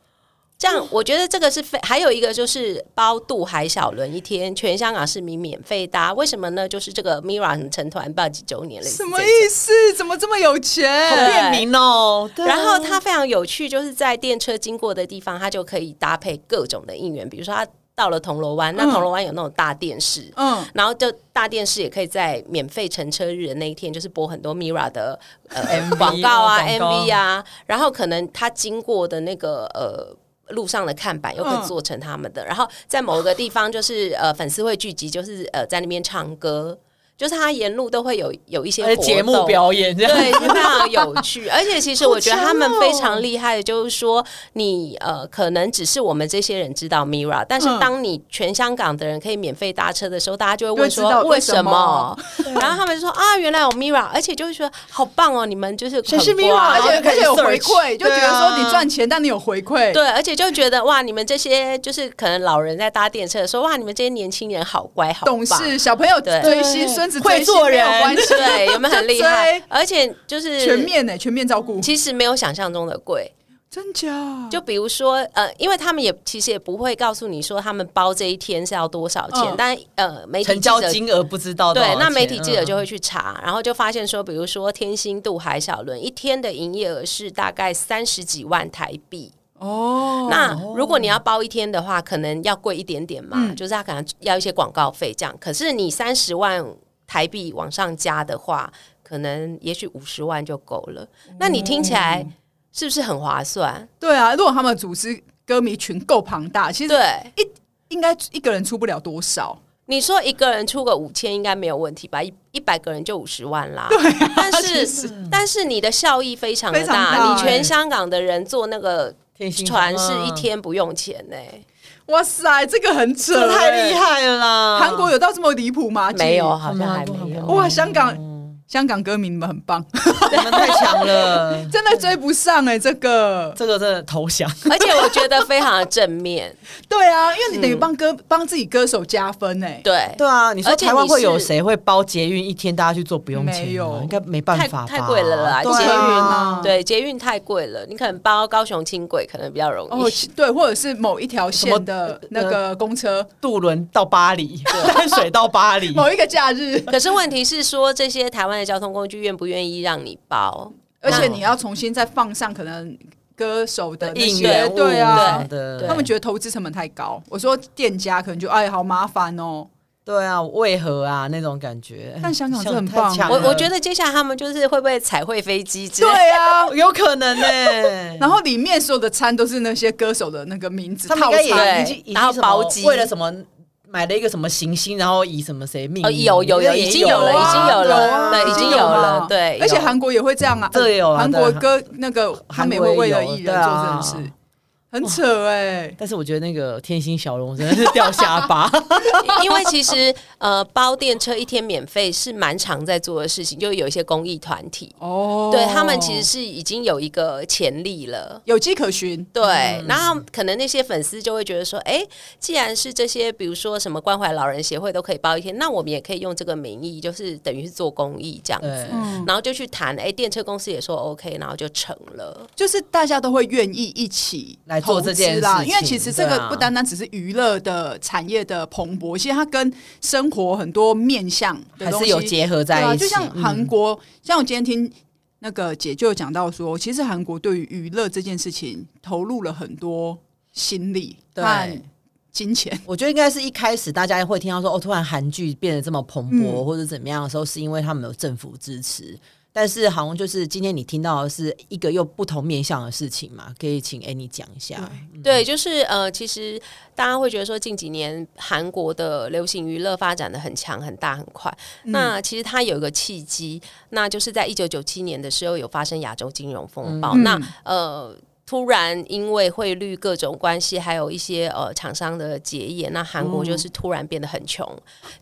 这样我觉得这个是非还有一个就是包渡海小轮一天，全香港市民免费搭，为什么呢？就是这个 Mirror 成团不知道几周年了，什么意思？怎么这么有钱？好便民哦！对然后它非常有趣，就是在电车经过的地方，它就可以搭配各种的应援，比如说它。到了铜锣湾，那铜锣湾有那种大电视，嗯，然后就大电视也可以在免费乘车日的那一天，就是播很多 Mirror 的呃广告啊、MV 啊，然后可能他经过的那个呃路上的看板又可以做成他们的，然后在某个地方就是呃粉丝会聚集，就是呃在那边唱歌。就是他沿路都会有有一些节目表演，这样。对，非常有趣。而且其实我觉得他们非常厉害的，就是说你呃，可能只是我们这些人知道 Mira，但是当你全香港的人可以免费搭车的时候，大家就会问说为什么？然后他们就说啊，原来有 Mira，而且就会说好棒哦，你们就是谁是 Mira，而且而且有回馈，就觉得说你赚钱，但你有回馈，对，而且就觉得哇，你们这些就是可能老人在搭电车的时候，哇，你们这些年轻人好乖好懂事，小朋友追星，孙子会做人，对，有没有很厉害？而且就是全面呢，全面照顾，其实没有想象中的贵。真假？就比如说，呃，因为他们也其实也不会告诉你说他们包这一天是要多少钱，嗯、但呃，媒体成交金额不知道。对，那媒体记者就会去查，嗯、然后就发现说，比如说天星渡海小轮一天的营业额是大概三十几万台币。哦，那如果你要包一天的话，可能要贵一点点嘛，嗯、就是他可能要一些广告费这样。可是你三十万台币往上加的话，可能也许五十万就够了。嗯、那你听起来？是不是很划算？对啊，如果他们组织歌迷群够庞大，其实对一应该一个人出不了多少。你说一个人出个五千应该没有问题吧？一一百个人就五十万啦。对啊，但是但是你的效益非常的大，大欸、你全香港的人坐那个船是一天不用钱呢、欸。哇塞，这个很扯、太厉害了啦！韩国有到这么离谱吗？没有，好像还没有。哇，香港。香港歌迷，你们很棒，你们太强了，真的追不上哎、欸！这个，这个真的投降，而且我觉得非常的正面。对啊，因为你等于帮歌帮、嗯、自己歌手加分哎、欸。对对啊，你说台湾会有谁会包捷运一天大家去做不用钱？没有，应该没办法太，太贵了啦。捷运啊，对捷运太贵了，你可能包高雄轻轨可能比较容易。哦，对，或者是某一条线的那个公车渡轮到巴黎，淡水到巴黎，某一个假日。可是问题是说这些台湾的交通工具愿不愿意让你包，而且你要重新再放上可能歌手的应援，对啊，他们觉得投资成本太高。我说店家可能就哎，好麻烦哦。对啊，为何啊那种感觉？但香港是很棒。我我觉得接下来他们就是会不会彩绘飞机？对啊，有可能呢。然后里面所有的餐都是那些歌手的那个名字，他们应该也然后包机为了什么？买了一个什么行星，然后以什么谁命名？有有有，已经有了，已经有了，对，已经有了，对。而且韩国也会这样啊，对有，韩国歌那个他们也会为了艺人做这种事。很扯哎、欸，但是我觉得那个天星小龙真的是掉下巴，因为其实呃包电车一天免费是蛮常在做的事情，就有一些公益团体。哦，对他们其实是已经有一个潜力了，有迹可循。对，嗯、然后可能那些粉丝就会觉得说，哎，既然是这些，比如说什么关怀老人协会都可以包一天，那我们也可以用这个名义，就是等于是做公益这样子，嗯。然后就去谈，哎，电车公司也说 OK，然后就成了，就是大家都会愿意一起来。做这件事啦，因为其实这个不单单只是娱乐的产业的蓬勃，其实它跟生活很多面向还是有结合在一起。就像韩国，像我今天听那个姐就讲到说，其实韩国对于娱乐这件事情投入了很多心力和金钱。我觉得应该是一开始大家会听到说，哦，突然韩剧变得这么蓬勃或者怎么样的时候，是因为他们有政府支持。但是好像就是今天你听到的是一个又不同面向的事情嘛，可以请 Annie 讲一下。对，对，就是呃，其实大家会觉得说近几年韩国的流行娱乐发展的很强、很大、很快。嗯、那其实它有一个契机，那就是在一九九七年的时候有发生亚洲金融风暴。嗯、那呃。突然，因为汇率各种关系，还有一些呃厂商的结业，那韩国就是突然变得很穷，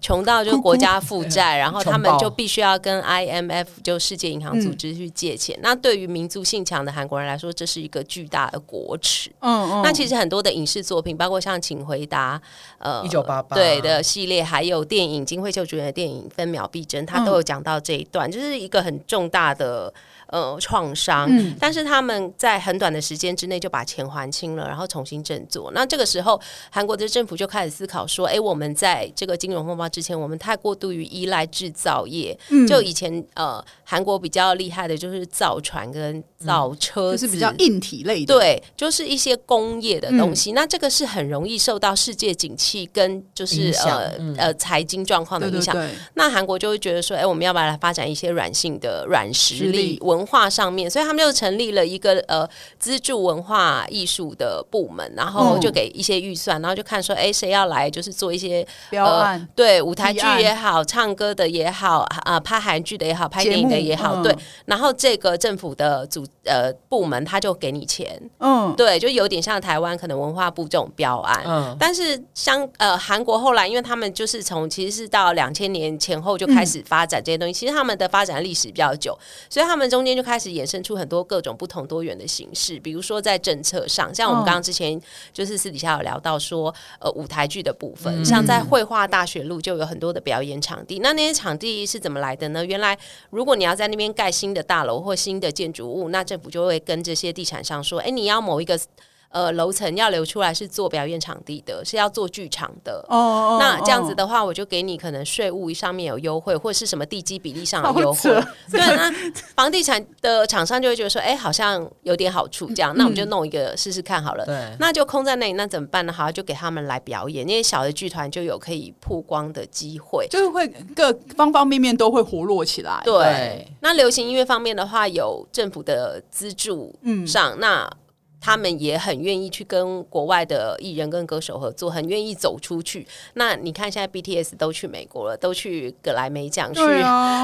穷、嗯、到就国家负债，嗯、然后他们就必须要跟 IMF 就世界银行组织去借钱。嗯、那对于民族性强的韩国人来说，这是一个巨大的国耻。嗯嗯。那其实很多的影视作品，包括像《请回答》呃，一九八八对的系列，还有电影金惠秀主演的电影《分秒必争》，他都有讲到这一段，嗯、就是一个很重大的。呃，创伤，嗯、但是他们在很短的时间之内就把钱还清了，然后重新振作。那这个时候，韩国的政府就开始思考说：“哎，我们在这个金融风暴之前，我们太过度于依赖制造业。嗯、就以前，呃，韩国比较厉害的就是造船跟造车、嗯，就是比较硬体类的，对，就是一些工业的东西。嗯、那这个是很容易受到世界景气跟就是呃、嗯、呃财经状况的影响。对对对，那韩国就会觉得说：哎，我们要不要来发展一些软性的软实力文？文化上面，所以他们就成立了一个呃资助文化艺术的部门，然后就给一些预算，然后就看说，哎，谁要来就是做一些标案，对，舞台剧也好，唱歌的也好，啊，拍韩剧的也好，拍电影的也好，对，然后这个政府的组呃部门他就给你钱，嗯，对，就有点像台湾可能文化部这种标案，嗯，但是像呃韩国后来，因为他们就是从其实是到两千年前后就开始发展这些东西，其实他们的发展历史比较久，所以他们中间就开始衍生出很多各种不同多元的形式，比如说在政策上，像我们刚刚之前就是私底下有聊到说，呃，舞台剧的部分，像在绘画大学路就有很多的表演场地，那那些场地是怎么来的呢？原来如果你要在那边盖新的大楼或新的建筑物，那政府就会跟这些地产商说，哎，你要某一个。呃，楼层要留出来是做表演场地的，是要做剧场的。哦，那这样子的话，我就给你可能税务上面有优惠，或者是什么地基比例上的优惠。对，那房地产的厂商就会觉得说，哎，好像有点好处，这样，那我们就弄一个试试看好了。对，那就空在那里，那怎么办呢？好，就给他们来表演，那些小的剧团就有可以曝光的机会，就是会各方方面面都会活络起来。对，那流行音乐方面的话，有政府的资助上，那。他们也很愿意去跟国外的艺人跟歌手合作，很愿意走出去。那你看，现在 BTS 都去美国了，都去葛莱美奖去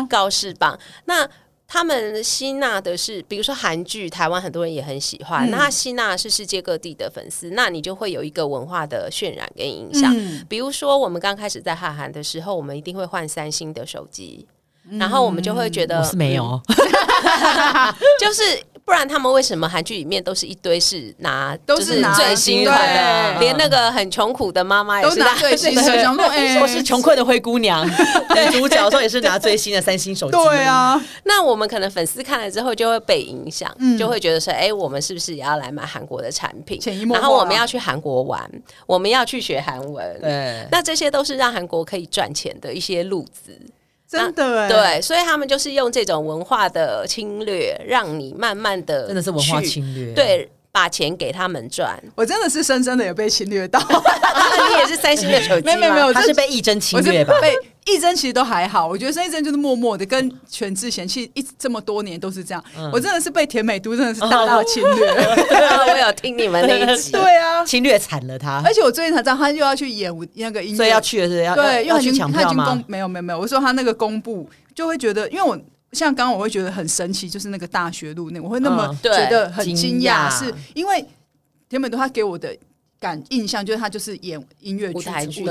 告示榜。那他们吸纳的是，比如说韩剧，台湾很多人也很喜欢。嗯、那他吸纳是世界各地的粉丝，那你就会有一个文化的渲染跟影响。嗯、比如说，我们刚开始在哈韩的时候，我们一定会换三星的手机，嗯、然后我们就会觉得我是没有，就是。不然他们为什么韩剧里面都是一堆是拿都是最新款的，连那个很穷苦的妈妈也是拿最新的，说是穷困的灰姑娘，女主角说也是拿最新的三星手机。对啊，那我们可能粉丝看了之后就会被影响，就会觉得说，哎，我们是不是也要来买韩国的产品？然后我们要去韩国玩，我们要去学韩文。对，那这些都是让韩国可以赚钱的一些路子。真的哎，对，所以他们就是用这种文化的侵略，让你慢慢的真的是文化侵略，对，把钱给他们赚。我真的是深深的有被侵略到，你也是三星的手机吗？没有没有，他是被一针侵略吧？被。一真其实都还好，我觉得申一真就是默默的跟全智贤，其实一这么多年都是这样。嗯、我真的是被田美都真的是大到侵略，我有听你们那一集，对啊，侵略惨了他。而且我最近才知道他又要去演那个音乐，所以要去的是要对，要去抢票吗？没有没有没有，我说他那个公布就会觉得，因为我像刚刚我会觉得很神奇，就是那个大学路那，我会那么觉得很惊讶，是因为田美都他给我的。感印象就是他就是演音乐剧、舞台剧出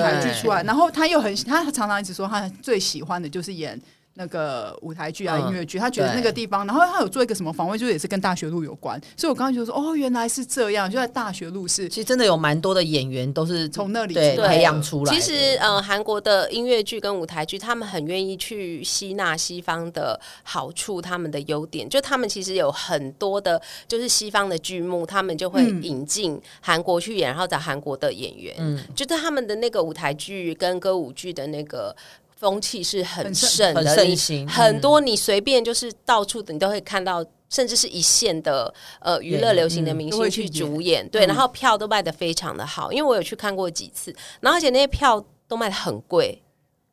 来，然后他又很他常常一直说他最喜欢的就是演。那个舞台剧啊，音乐剧，他觉得那个地方，然后他有做一个什么访问，就是也是跟大学路有关，所以我刚刚就说，哦，原来是这样，就在大学路是，其实真的有蛮多的演员都是从那里对培养出来。其实，呃，韩国的音乐剧跟舞台剧，他们很愿意去吸纳西方的好处，他们的优点，就他们其实有很多的，就是西方的剧目，他们就会引进韩国去演，然后找韩国的演员，嗯，就是他们的那个舞台剧跟歌舞剧的那个。风气是很盛的，很盛行，很多你随便就是到处，你都会看到，甚至是一线的呃娱乐流行的明星去主演，对，然后票都卖的非常的好，因为我有去看过几次，然后而且那些票都卖的很贵，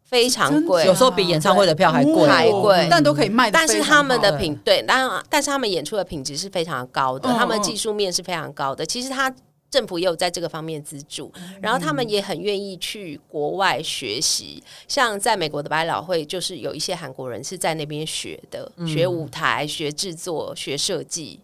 非常贵，有时候比演唱会的票还贵，还贵，但都可以卖。但是他们的品对，但但是他们演出的品质是非常高的，他们技术面是非常高的。其实他。政府也有在这个方面资助，然后他们也很愿意去国外学习。像在美国的百老汇，就是有一些韩国人是在那边学的，学舞台、学制作、学设计，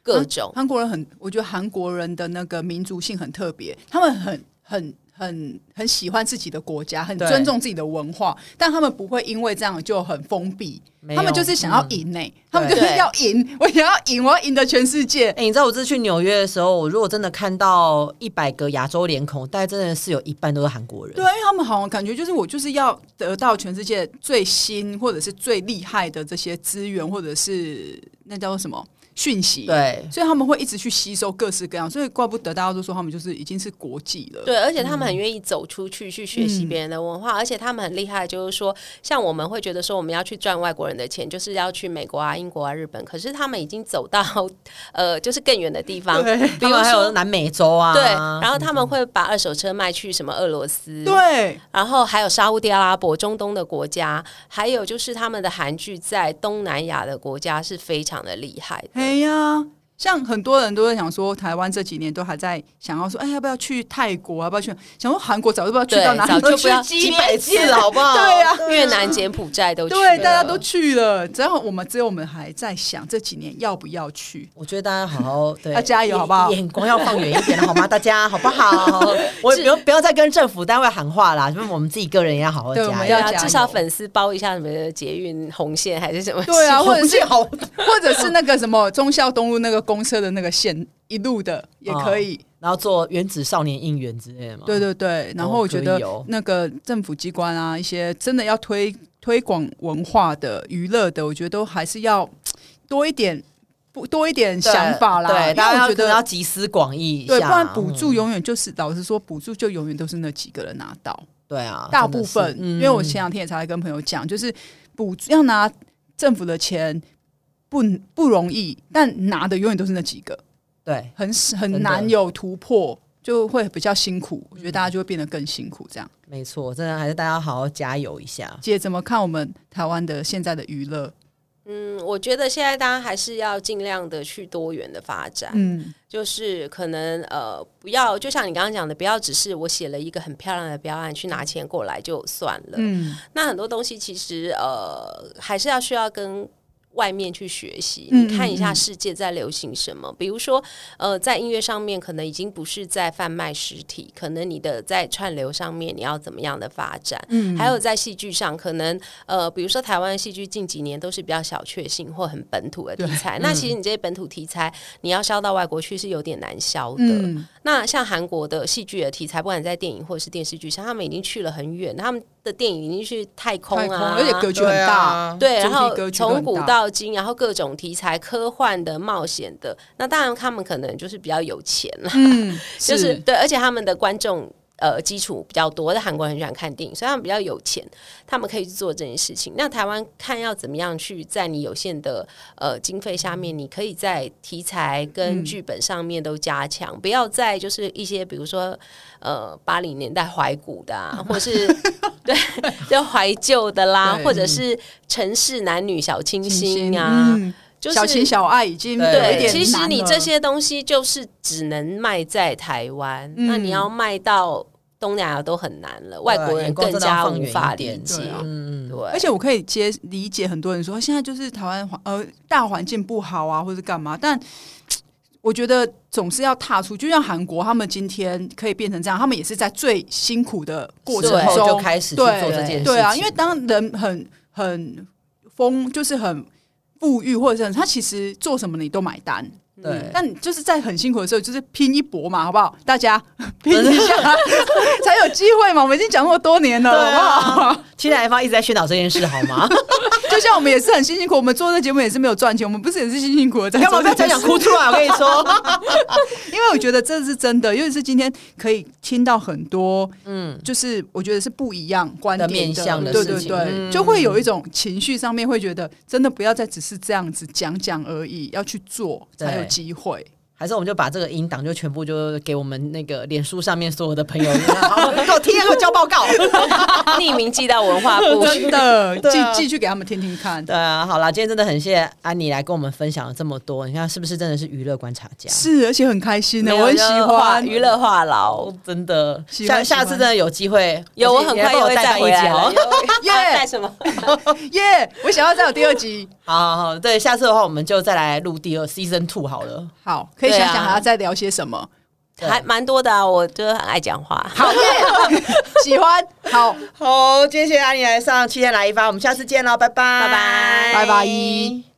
各种。韩国人很，我觉得韩国人的那个民族性很特别，他们很很。很很喜欢自己的国家，很尊重自己的文化，但他们不会因为这样就很封闭。他们就是想要赢呢、欸，嗯、他们就是要赢。我想要赢，我要赢得全世界。哎、欸，你知道我这次去纽约的时候，我如果真的看到一百个亚洲脸孔，大概真的是有一半都是韩国人。对，因为他们好像感觉就是我就是要得到全世界最新或者是最厉害的这些资源，或者是那叫做什么？讯息，对，所以他们会一直去吸收各式各样，所以怪不得大家都说他们就是已经是国际了。对，而且他们很愿意走出去去学习别人的文化，嗯、而且他们很厉害，就是说，像我们会觉得说我们要去赚外国人的钱，就是要去美国啊、英国啊、日本，可是他们已经走到 呃，就是更远的地方，比如说还有南美洲啊，对，然后他们会把二手车卖去什么俄罗斯，对，然后还有沙乌地阿拉伯、中东的国家，还有就是他们的韩剧在东南亚的国家是非常的厉害的。哎呀。像很多人都在想说，台湾这几年都还在想要说，哎，要不要去泰国？要不要去？想说韩国早就不知道去到哪里，早就不要去几百次了，好不好？对呀、啊，越南、柬埔寨都去了，对，大家都去了。只要我们，只有我们还在想这几年要不要去。我觉得大家好好对，要加油，好不好？眼光要放远一点，好吗？大家好不好？我 不要不要再跟政府单位喊话啦，就是我们自己个人也要好好加油，对要加油至少粉丝包一下什么捷运红线还是什么？对啊，或者是好，或者是那个什么忠孝东路那个公车的那个线。一路的也可以，哦、然后做原子少年应援之类的嘛。对对对，然后我觉得那个政府机关啊，一些真的要推推广文化的、娱乐的，我觉得都还是要多一点，不多一点想法啦。对，大家觉得要集思广益，对，不然补助永远就是、嗯、老实说，补助就永远都是那几个人拿到。对啊，大部分，嗯、因为我前两天也才来跟朋友讲，就是补助要拿政府的钱不不容易，但拿的永远都是那几个。对，很很难有突破，就会比较辛苦。我觉得大家就会变得更辛苦，这样。没错，真的还是大家好好加油一下。姐怎么看我们台湾的现在的娱乐？嗯，我觉得现在大家还是要尽量的去多元的发展。嗯，就是可能呃，不要就像你刚刚讲的，不要只是我写了一个很漂亮的标案去拿钱过来就算了。嗯，那很多东西其实呃，还是要需要跟。外面去学习，你看一下世界在流行什么。嗯嗯嗯，比如说，呃，在音乐上面，可能已经不是在贩卖实体，可能你的在串流上面，你要怎么样的发展？嗯，还有在戏剧上，可能呃，比如说台湾戏剧近几年都是比较小确幸或很本土的题材。那其实你这些本土题材，你要销到外国去是有点难销的。嗯、那像韩国的戏剧的题材，不管在电影或者是电视剧上，他们已经去了很远，他们的电影已经去太空啊，空而且格局很大，对，然后从古到今，然后各种题材，科幻的、冒险的，那当然他们可能就是比较有钱了，嗯，就，是对，而且他们的观众。呃，基础比较多，的韩国人很喜欢看电影，所以他们比较有钱，他们可以去做这件事情。那台湾看要怎么样去在你有限的呃经费下面，你可以在题材跟剧本上面都加强，嗯、不要再就是一些比如说呃八零年代怀古的、啊，或是对就怀旧的啦，或者是城市男女小清新啊，嗯、就是小情小爱已经对，对，其实你这些东西就是只能卖在台湾，嗯、那你要卖到。东南亚都很难了，外国人更加无法理解。嗯，对。而且我可以接理解很多人说，现在就是台湾环呃大环境不好啊，或者干嘛。但我觉得总是要踏出，就像韩国，他们今天可以变成这样，他们也是在最辛苦的过程中就开始去做这件事情。对啊，因为当人很很丰，就是很富裕，或者是他其实做什么你都买单。对，但就是在很辛苦的时候，就是拼一搏嘛，好不好？大家 拼一下 才有机会嘛。我们已经讲那么多年了，啊、好不好？七台方一直在宣导这件事，好吗？就像我们也是很辛辛苦，我们做这节目也是没有赚钱，我们不是也是辛辛苦的在做。干嘛在讲哭出来？我跟你说，因为我觉得这是真的，尤其是今天可以听到很多，嗯，就是我觉得是不一样观点的，的面向的，对对对，嗯、就会有一种情绪上面会觉得，真的不要再只是这样子讲讲而已，要去做才有机会。还是我们就把这个音档就全部就给我们那个脸书上面所有的朋友，好，给我听，给我交报告，匿名寄到文化部，真的寄寄去给他们听听看。对啊，好了，今天真的很谢谢安妮来跟我们分享了这么多，你看是不是真的是娱乐观察家？是，而且很开心的，我很喜欢娱乐话痨，真的。下下次真的有机会，有我很快又会再回来。耶，带什么？耶，我想要再有第二集。好好好，对，下次的话我们就再来录第二 season two 好了。好，可以。想想还要再聊些什么，还蛮多的啊！我就很爱讲话，好耶，喜欢，好。好，今天谢谢阿妮来上七天来一发，我们下次见喽，拜拜，拜拜，拜拜。